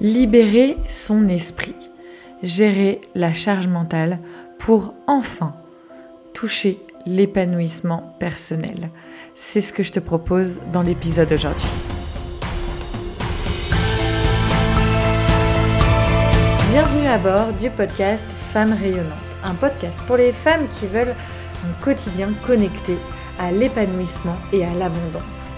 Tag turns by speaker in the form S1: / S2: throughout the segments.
S1: libérer son esprit, gérer la charge mentale pour enfin toucher l'épanouissement personnel. C'est ce que je te propose dans l'épisode d'aujourd'hui. Bienvenue à bord du podcast Femmes rayonnantes, un podcast pour les femmes qui veulent un quotidien connecté à l'épanouissement et à l'abondance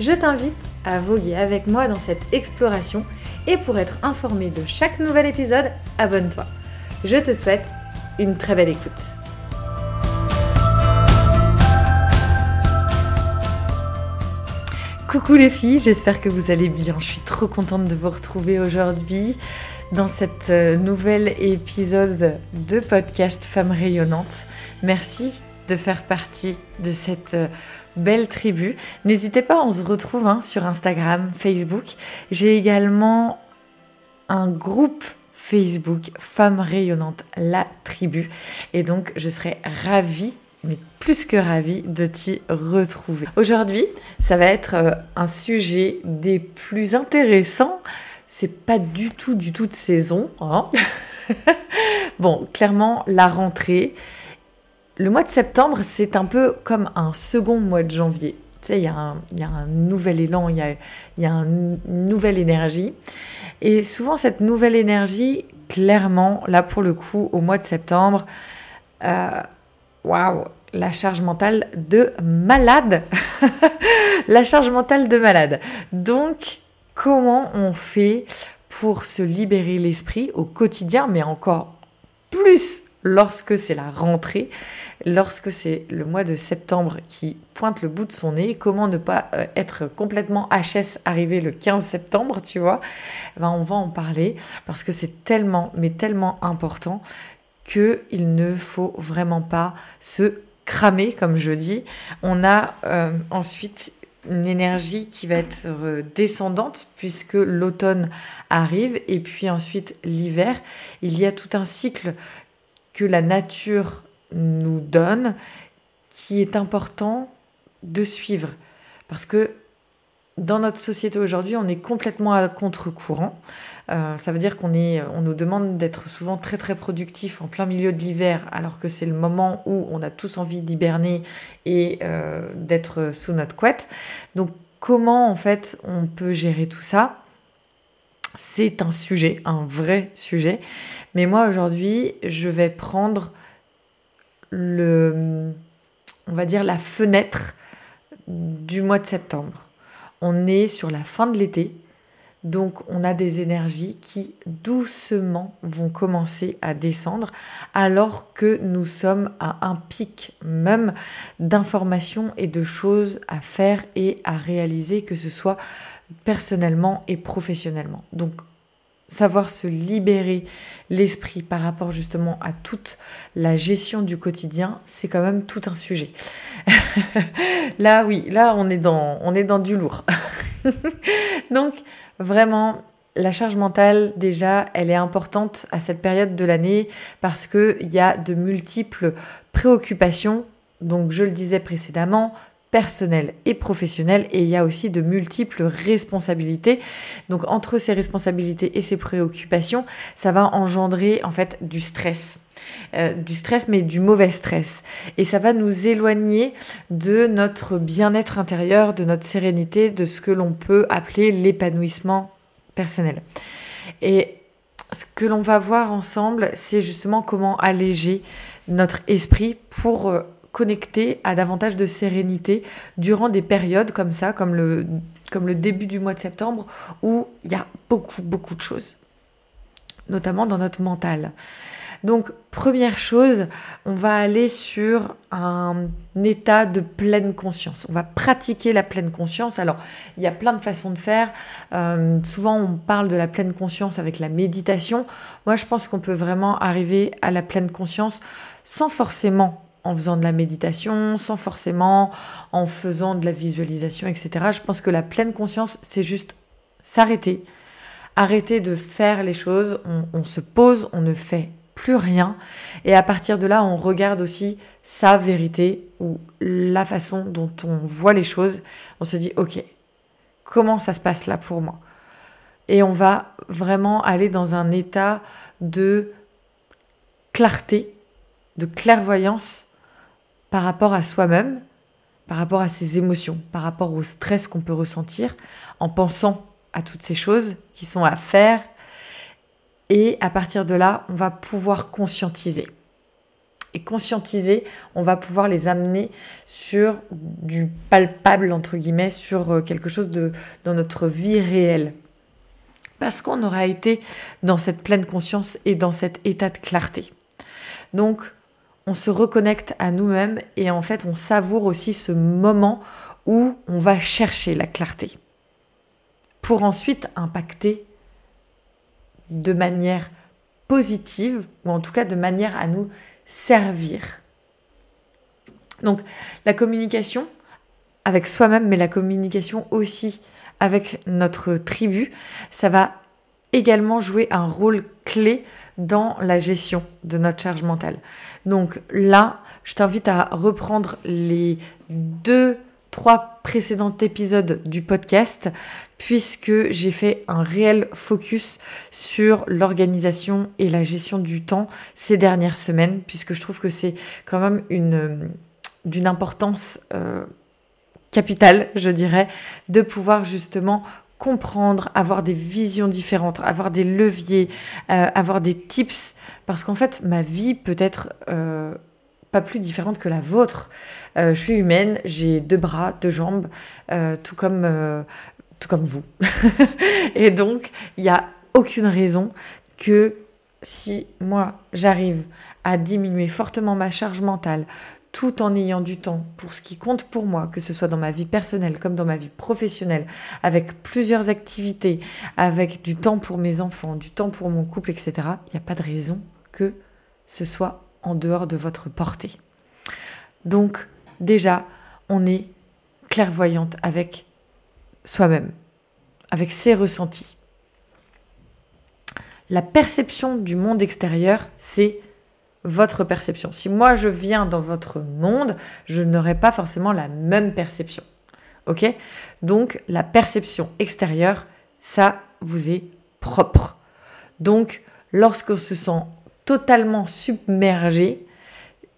S1: je t'invite à voguer avec moi dans cette exploration et pour être informé de chaque nouvel épisode, abonne-toi. Je te souhaite une très belle écoute. Coucou les filles, j'espère que vous allez bien. Je suis trop contente de vous retrouver aujourd'hui dans cet euh, nouvel épisode de podcast Femmes rayonnantes. Merci de faire partie de cette euh, belle tribu. N'hésitez pas, on se retrouve hein, sur Instagram, Facebook. J'ai également un groupe Facebook Femmes rayonnantes, la tribu. Et donc, je serais ravie mais plus que ravie de t'y retrouver. Aujourd'hui, ça va être euh, un sujet des plus intéressants. C'est pas du tout, du tout de saison. Hein. bon, clairement, la rentrée, le mois de septembre, c'est un peu comme un second mois de janvier. Tu sais, il y, a un nouvel élan, il y a, une nouvelle énergie. Et souvent, cette nouvelle énergie, clairement, là pour le coup, au mois de septembre, euh, waouh, la charge mentale de malade. la charge mentale de malade. Donc, comment on fait pour se libérer l'esprit au quotidien, mais encore plus lorsque c'est la rentrée, lorsque c'est le mois de septembre qui pointe le bout de son nez, comment ne pas euh, être complètement HS arrivé le 15 septembre, tu vois ben, On va en parler parce que c'est tellement, mais tellement important qu'il ne faut vraiment pas se cramer, comme je dis. On a euh, ensuite une énergie qui va être descendante puisque l'automne arrive et puis ensuite l'hiver. Il y a tout un cycle que la nature nous donne qui est important de suivre. Parce que dans notre société aujourd'hui, on est complètement à contre-courant. Euh, ça veut dire qu'on est, on nous demande d'être souvent très très productif en plein milieu de l'hiver, alors que c'est le moment où on a tous envie d'hiberner et euh, d'être sous notre couette. Donc comment en fait on peut gérer tout ça? C'est un sujet, un vrai sujet. Mais moi aujourd'hui, je vais prendre le, on va dire la fenêtre du mois de septembre. On est sur la fin de l'été, donc on a des énergies qui doucement vont commencer à descendre alors que nous sommes à un pic même d'informations et de choses à faire et à réaliser, que ce soit personnellement et professionnellement. Donc savoir se libérer l'esprit par rapport justement à toute la gestion du quotidien, c'est quand même tout un sujet. là, oui, là, on est dans, du lourd. Donc, vraiment, la charge mentale, déjà, elle est importante à cette période de l'année parce qu'il y a de multiples préoccupations. Donc, je le disais précédemment, personnel et professionnel et il y a aussi de multiples responsabilités. Donc entre ces responsabilités et ces préoccupations, ça va engendrer en fait du stress. Euh, du stress mais du mauvais stress et ça va nous éloigner de notre bien-être intérieur, de notre sérénité, de ce que l'on peut appeler l'épanouissement personnel. Et ce que l'on va voir ensemble, c'est justement comment alléger notre esprit pour euh, connecter à davantage de sérénité durant des périodes comme ça, comme le, comme le début du mois de septembre, où il y a beaucoup, beaucoup de choses, notamment dans notre mental. Donc, première chose, on va aller sur un état de pleine conscience. On va pratiquer la pleine conscience. Alors, il y a plein de façons de faire. Euh, souvent, on parle de la pleine conscience avec la méditation. Moi, je pense qu'on peut vraiment arriver à la pleine conscience sans forcément en faisant de la méditation, sans forcément en faisant de la visualisation, etc. Je pense que la pleine conscience, c'est juste s'arrêter, arrêter de faire les choses, on, se pose, on ne fait plus rien, et à partir de là, on regarde aussi sa vérité ou la façon dont on voit les choses. On se dit, ok, comment ça se passe là pour moi? Et on va vraiment aller dans un état de clarté, de clairvoyance par rapport à soi-même, par rapport à ses émotions, par rapport au stress qu'on peut ressentir en pensant à toutes ces choses qui sont à faire. Et à partir de là, on va pouvoir conscientiser. Et conscientiser, on va pouvoir les amener sur du palpable, entre guillemets, sur euh, quelque chose de, dans notre vie réelle. Parce qu'on aura été dans cette pleine conscience et dans cet état de clarté. Donc, on se reconnecte à nous-mêmes et en fait, on savoure aussi ce moment où on va chercher la clarté pour ensuite impacter de manière positive, ou en tout cas de manière à nous servir. Donc la communication avec soi-même, mais la communication aussi avec notre tribu, ça va également jouer un rôle clé dans la gestion de notre charge mentale. Donc là, je t'invite à reprendre les deux trois précédents épisodes du podcast puisque j'ai fait un réel focus sur l'organisation et la gestion du temps ces dernières semaines puisque je trouve que c'est quand même une d'une importance euh, capitale, je dirais, de pouvoir justement comprendre, avoir des visions différentes, avoir des leviers, euh, avoir des tips, parce qu'en fait, ma vie peut être euh, pas plus différente que la vôtre. Euh, je suis humaine, j'ai deux bras, deux jambes, tout, comme, tout comme vous. et donc, il n'y a aucune raison que si moi, j'arrive à diminuer fortement ma charge mentale, tout en ayant du temps pour ce qui compte pour moi, que ce soit dans ma vie personnelle comme dans ma vie professionnelle, avec plusieurs activités, avec du temps pour mes enfants, du temps pour mon couple, etc., il n'y a pas de raison que ce soit en dehors de votre portée. Donc déjà, on est clairvoyante avec soi-même, avec ses ressentis. La perception du monde extérieur, c'est votre perception. Si moi je viens dans votre monde, je n'aurai pas forcément la même perception. Ok? Donc la perception extérieure, ça vous est propre. Donc lorsqu'on se sent totalement submergé,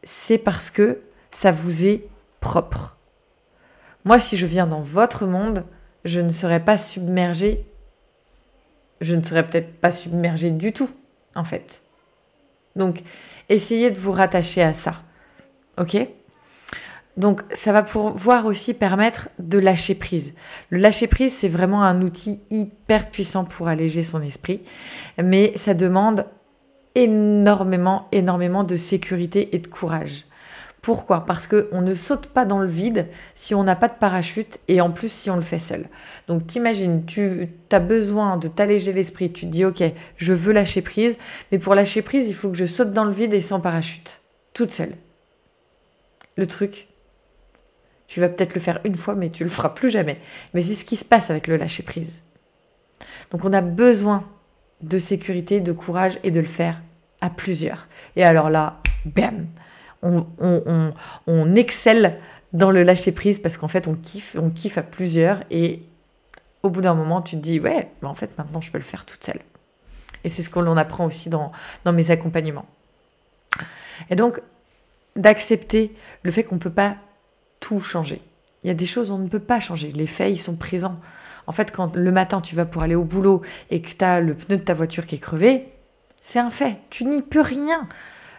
S1: c'est parce que ça vous est propre. Moi, si je viens dans votre monde, je ne serais pas submergé. Je ne serais peut-être pas submergé du tout, en fait. Donc, essayez de vous rattacher à ça. Ok? Donc ça va pouvoir aussi permettre de lâcher prise. Le lâcher prise, c'est vraiment un outil hyper puissant pour alléger son esprit, mais ça demande énormément, énormément de sécurité et de courage. Pourquoi? Parce qu'on ne saute pas dans le vide si on n'a pas de parachute et en plus si on le fait seul. Donc t'imagines, tu as besoin de t'alléger l'esprit, tu te dis ok, je veux lâcher prise, mais pour lâcher prise, il faut que je saute dans le vide et sans parachute, toute seule. Le truc, tu vas peut-être le faire une fois, mais tu le feras plus jamais. Mais c'est ce qui se passe avec le lâcher prise. Donc on a besoin de sécurité, de courage et de le faire à plusieurs. Et alors là, bam, on, excelle dans le lâcher prise parce qu'en fait on kiffe, on kiffe à plusieurs et au bout d'un moment tu te dis ouais, mais en fait maintenant je peux le faire toute seule. Et c'est ce qu'on apprend aussi dans, dans mes accompagnements. Et donc d'accepter le fait qu'on ne peut pas tout changer. Il y a des choses on ne peut pas changer. Les faits, ils sont présents. En fait, quand le matin tu vas pour aller au boulot et que tu as le pneu de ta voiture qui est crevé, c'est un fait. Tu n'y peux rien.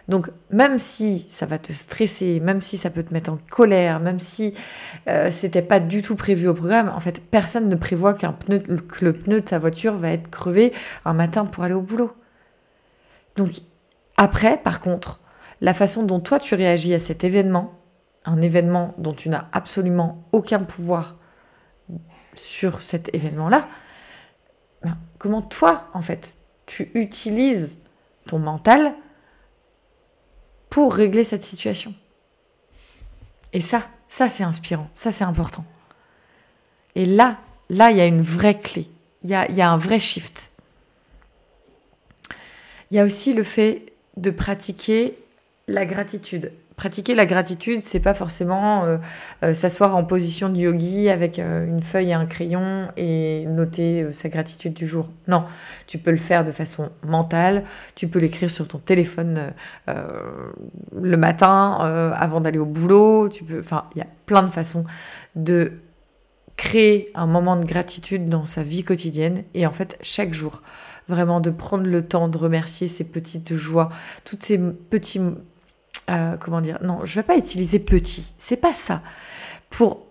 S1: Donc même si ça va te stresser, même si ça peut te mettre en colère, même si euh, c'était pas du tout prévu au programme, en fait personne ne prévoit que le pneu de sa voiture va être crevé un matin pour aller au boulot. Donc Après, par contre, la façon dont toi tu réagis à cet événement, un événement dont tu n'as absolument aucun pouvoir sur cet événement-là, ben, comment toi, en fait, tu utilises ton mental pour régler cette situation. Et ça, ça c'est inspirant, ça c'est important. Et là, là, il y a une vraie clé, il y a, un vrai shift. Il y a aussi le fait de pratiquer la gratitude. Pratiquer la gratitude, c'est pas forcément euh, euh, s'asseoir en position de yogi avec euh, une feuille et un crayon et noter sa gratitude du jour. Non, tu peux le faire de façon mentale, tu peux l'écrire sur ton téléphone le matin avant d'aller au boulot, tu peux enfin, il y a plein de façons de créer un moment de gratitude dans sa vie quotidienne et en fait chaque jour. Vraiment de prendre le temps de remercier ces petites joies, toutes ces petits euh, comment dire? Non, je vais pas utiliser petit. C'est pas ça. Pour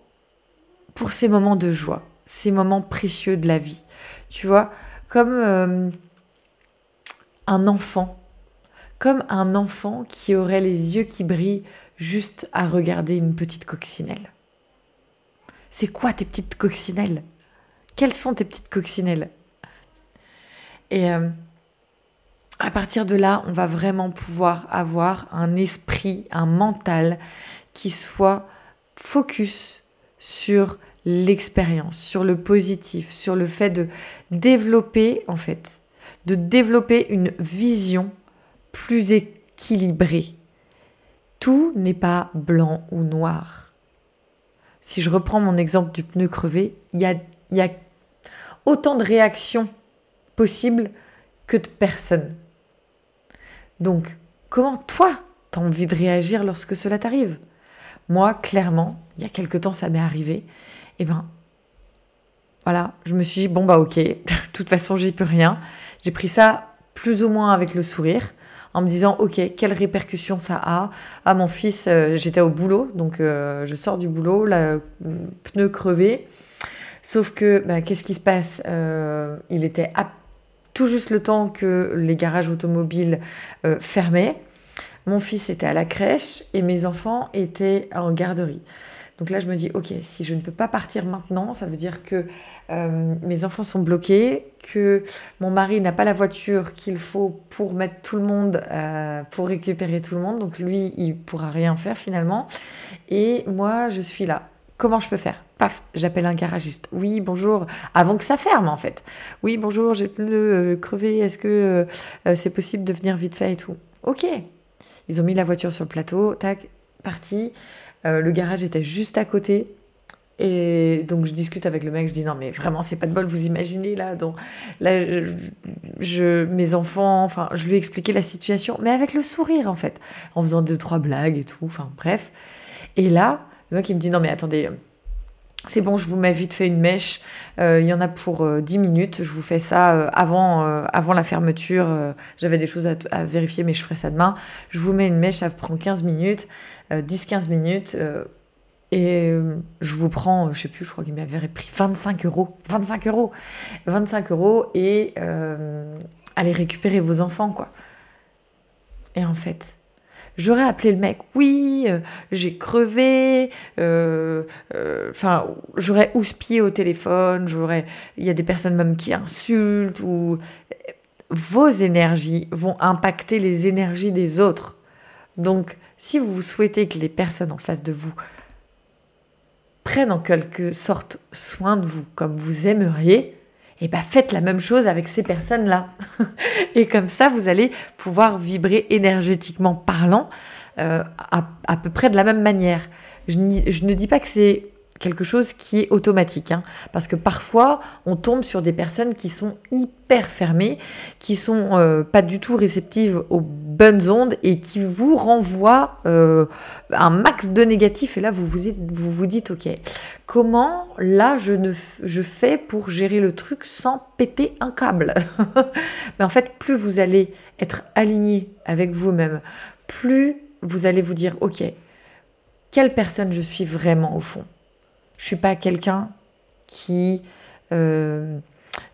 S1: pour ces moments de joie, ces moments précieux de la vie. Tu vois, comme euh, un enfant, comme un enfant qui aurait les yeux qui brillent juste à regarder une petite coccinelle. C'est quoi tes petites coccinelles? Quelles sont tes petites coccinelles? Et euh, à partir de là, on va vraiment pouvoir avoir un esprit, un mental qui soit focus sur l'expérience, sur le positif, sur le fait de développer, en fait, de développer une vision plus équilibrée. Tout n'est pas blanc ou noir. Si je reprends mon exemple du pneu crevé, il y a, y a autant de réactions possibles que de personnes. Donc, comment toi, tu as envie de réagir lorsque cela t'arrive? Moi, clairement, il y a quelque temps, ça m'est arrivé. Et eh ben, voilà, je me suis dit, bon, bah ok, de toute façon, j'y peux rien. J'ai pris ça plus ou moins avec le sourire, en me disant, ok, quelles répercussions ça a? Ah, mon fils, euh, j'étais au boulot, donc euh, je sors du boulot, le pneu crevé. Sauf que, bah, qu'est-ce qui se passe? Euh, Il était à tout juste le temps que les garages automobiles euh, fermaient. Mon fils était à la crèche et mes enfants étaient en garderie. Donc là, je me dis, ok, si je ne peux pas partir maintenant, ça veut dire que euh, mes enfants sont bloqués, que mon mari n'a pas la voiture qu'il faut pour mettre tout le monde, euh, pour récupérer tout le monde. Donc lui, il pourra rien faire finalement. Et moi, je suis là. Comment je peux faire Paf, j'appelle un garagiste. Oui, bonjour. Avant que ça ferme, en fait. Oui, bonjour, j'ai plus de crevé. Est-ce que euh, euh, c'est possible de venir vite fait et tout? Ok. Ils ont mis la voiture sur le plateau. Tac, parti. Euh, le garage était juste à côté. Et donc je discute avec le mec, je dis non mais vraiment c'est pas de bol, vous imaginez là, donc mes enfants, enfin je lui ai expliqué la situation, mais avec le sourire en fait, en faisant deux trois blagues et tout, enfin bref. Et là le mec, il me dit non, mais attendez. C'est bon, je vous mets vite fait une mèche. Euh, il y en a pour 10 euh, minutes. Je vous fais ça euh, avant, avant la fermeture. J'avais des choses à, vérifier, mais je ferai ça demain. Je vous mets une mèche, ça prend 15 minutes, 10-15 minutes. et je vous prends, je sais plus, je crois qu'il m'avait pris 25 euros. 25 euros 25 euros et allez récupérer vos enfants, quoi. Et en fait, J'aurais appelé le mec, oui, euh, j'ai crevé, euh, euh, enfin, j'aurais houspillé au téléphone, j'aurais, il y a des personnes même qui insultent vos énergies vont impacter les énergies des autres. Donc, si vous souhaitez que les personnes en face de vous prennent en quelque sorte soin de vous comme vous aimeriez, et eh ben faites la même chose avec ces personnes-là. et comme ça, vous allez pouvoir vibrer énergétiquement parlant euh, à, peu près de la même manière. Je, je ne dis pas que c'est quelque chose qui est automatique. Hein. parce que parfois, on tombe sur des personnes qui sont hyper fermées, qui sont euh, pas du tout réceptives aux bonnes ondes et qui vous renvoient euh, un max de négatif. Et là, vous vous, vous vous dites, ok, comment là je, ne, je fais pour gérer le truc sans péter un câble? Mais en fait, plus vous allez être aligné avec vous-même, plus vous allez vous dire, ok, quelle personne je suis vraiment au fond? Je suis pas quelqu'un qui, euh,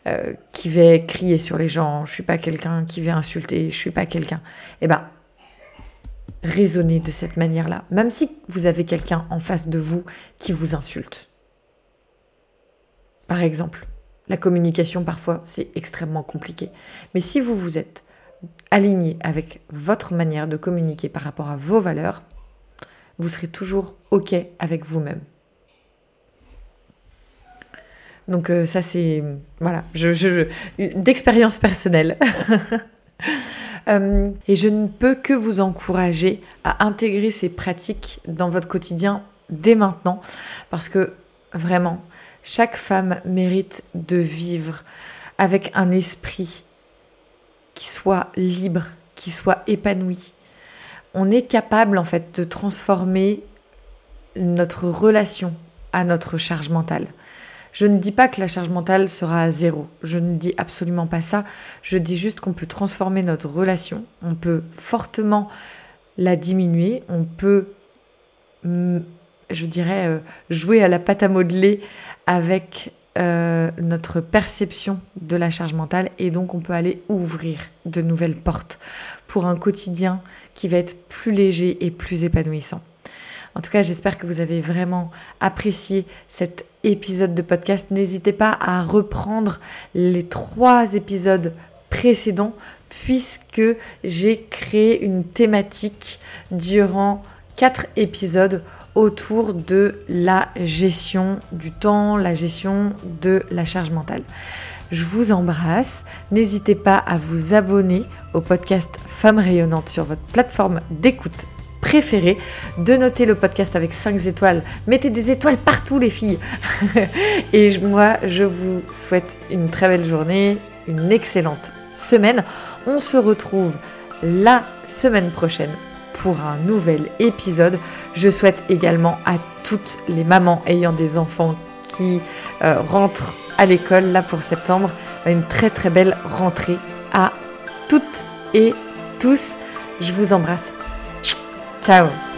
S1: euh, qui vais crier sur les gens, je suis pas quelqu'un qui va insulter, je suis pas quelqu'un. Eh ben, raisonnez de cette manière-là, même si vous avez quelqu'un en face de vous qui vous insulte. Par exemple, la communication parfois c'est extrêmement compliqué. Mais si vous vous êtes aligné avec votre manière de communiquer par rapport à vos valeurs, vous serez toujours OK avec vous-même. Donc euh, ça c'est voilà, d'expérience personnelle. Euh, et je ne peux que vous encourager à intégrer ces pratiques dans votre quotidien dès maintenant, parce que vraiment, chaque femme mérite de vivre avec un esprit qui soit libre, qui soit épanoui. On est capable en fait de transformer notre relation à notre charge mentale. Je ne dis pas que la charge mentale sera à zéro. Je ne dis absolument pas ça. Je dis juste qu'on peut transformer notre relation. On peut fortement la diminuer. On peut, mm, je dirais, euh, jouer à la pâte à modeler avec euh, notre perception de la charge mentale et donc on peut aller ouvrir de nouvelles portes pour un quotidien qui va être plus léger et plus épanouissant. En tout cas, j'espère que vous avez vraiment apprécié cet épisode de podcast. N'hésitez pas à reprendre les trois épisodes précédents puisque j'ai créé une thématique durant quatre épisodes autour de la gestion du temps, la gestion de la charge mentale. Je vous embrasse. N'hésitez pas à vous abonner au podcast Femmes rayonnantes sur votre plateforme d'écoute préférée, de noter le podcast avec 5 étoiles. Mettez des étoiles partout les filles. Et moi, je vous souhaite une très belle journée, une excellente semaine. On se retrouve la semaine prochaine pour un nouvel épisode. Je souhaite également à toutes les mamans ayant des enfants qui euh, rentrent à l'école là pour septembre une très très belle rentrée à toutes et tous. Je vous embrasse. Ciao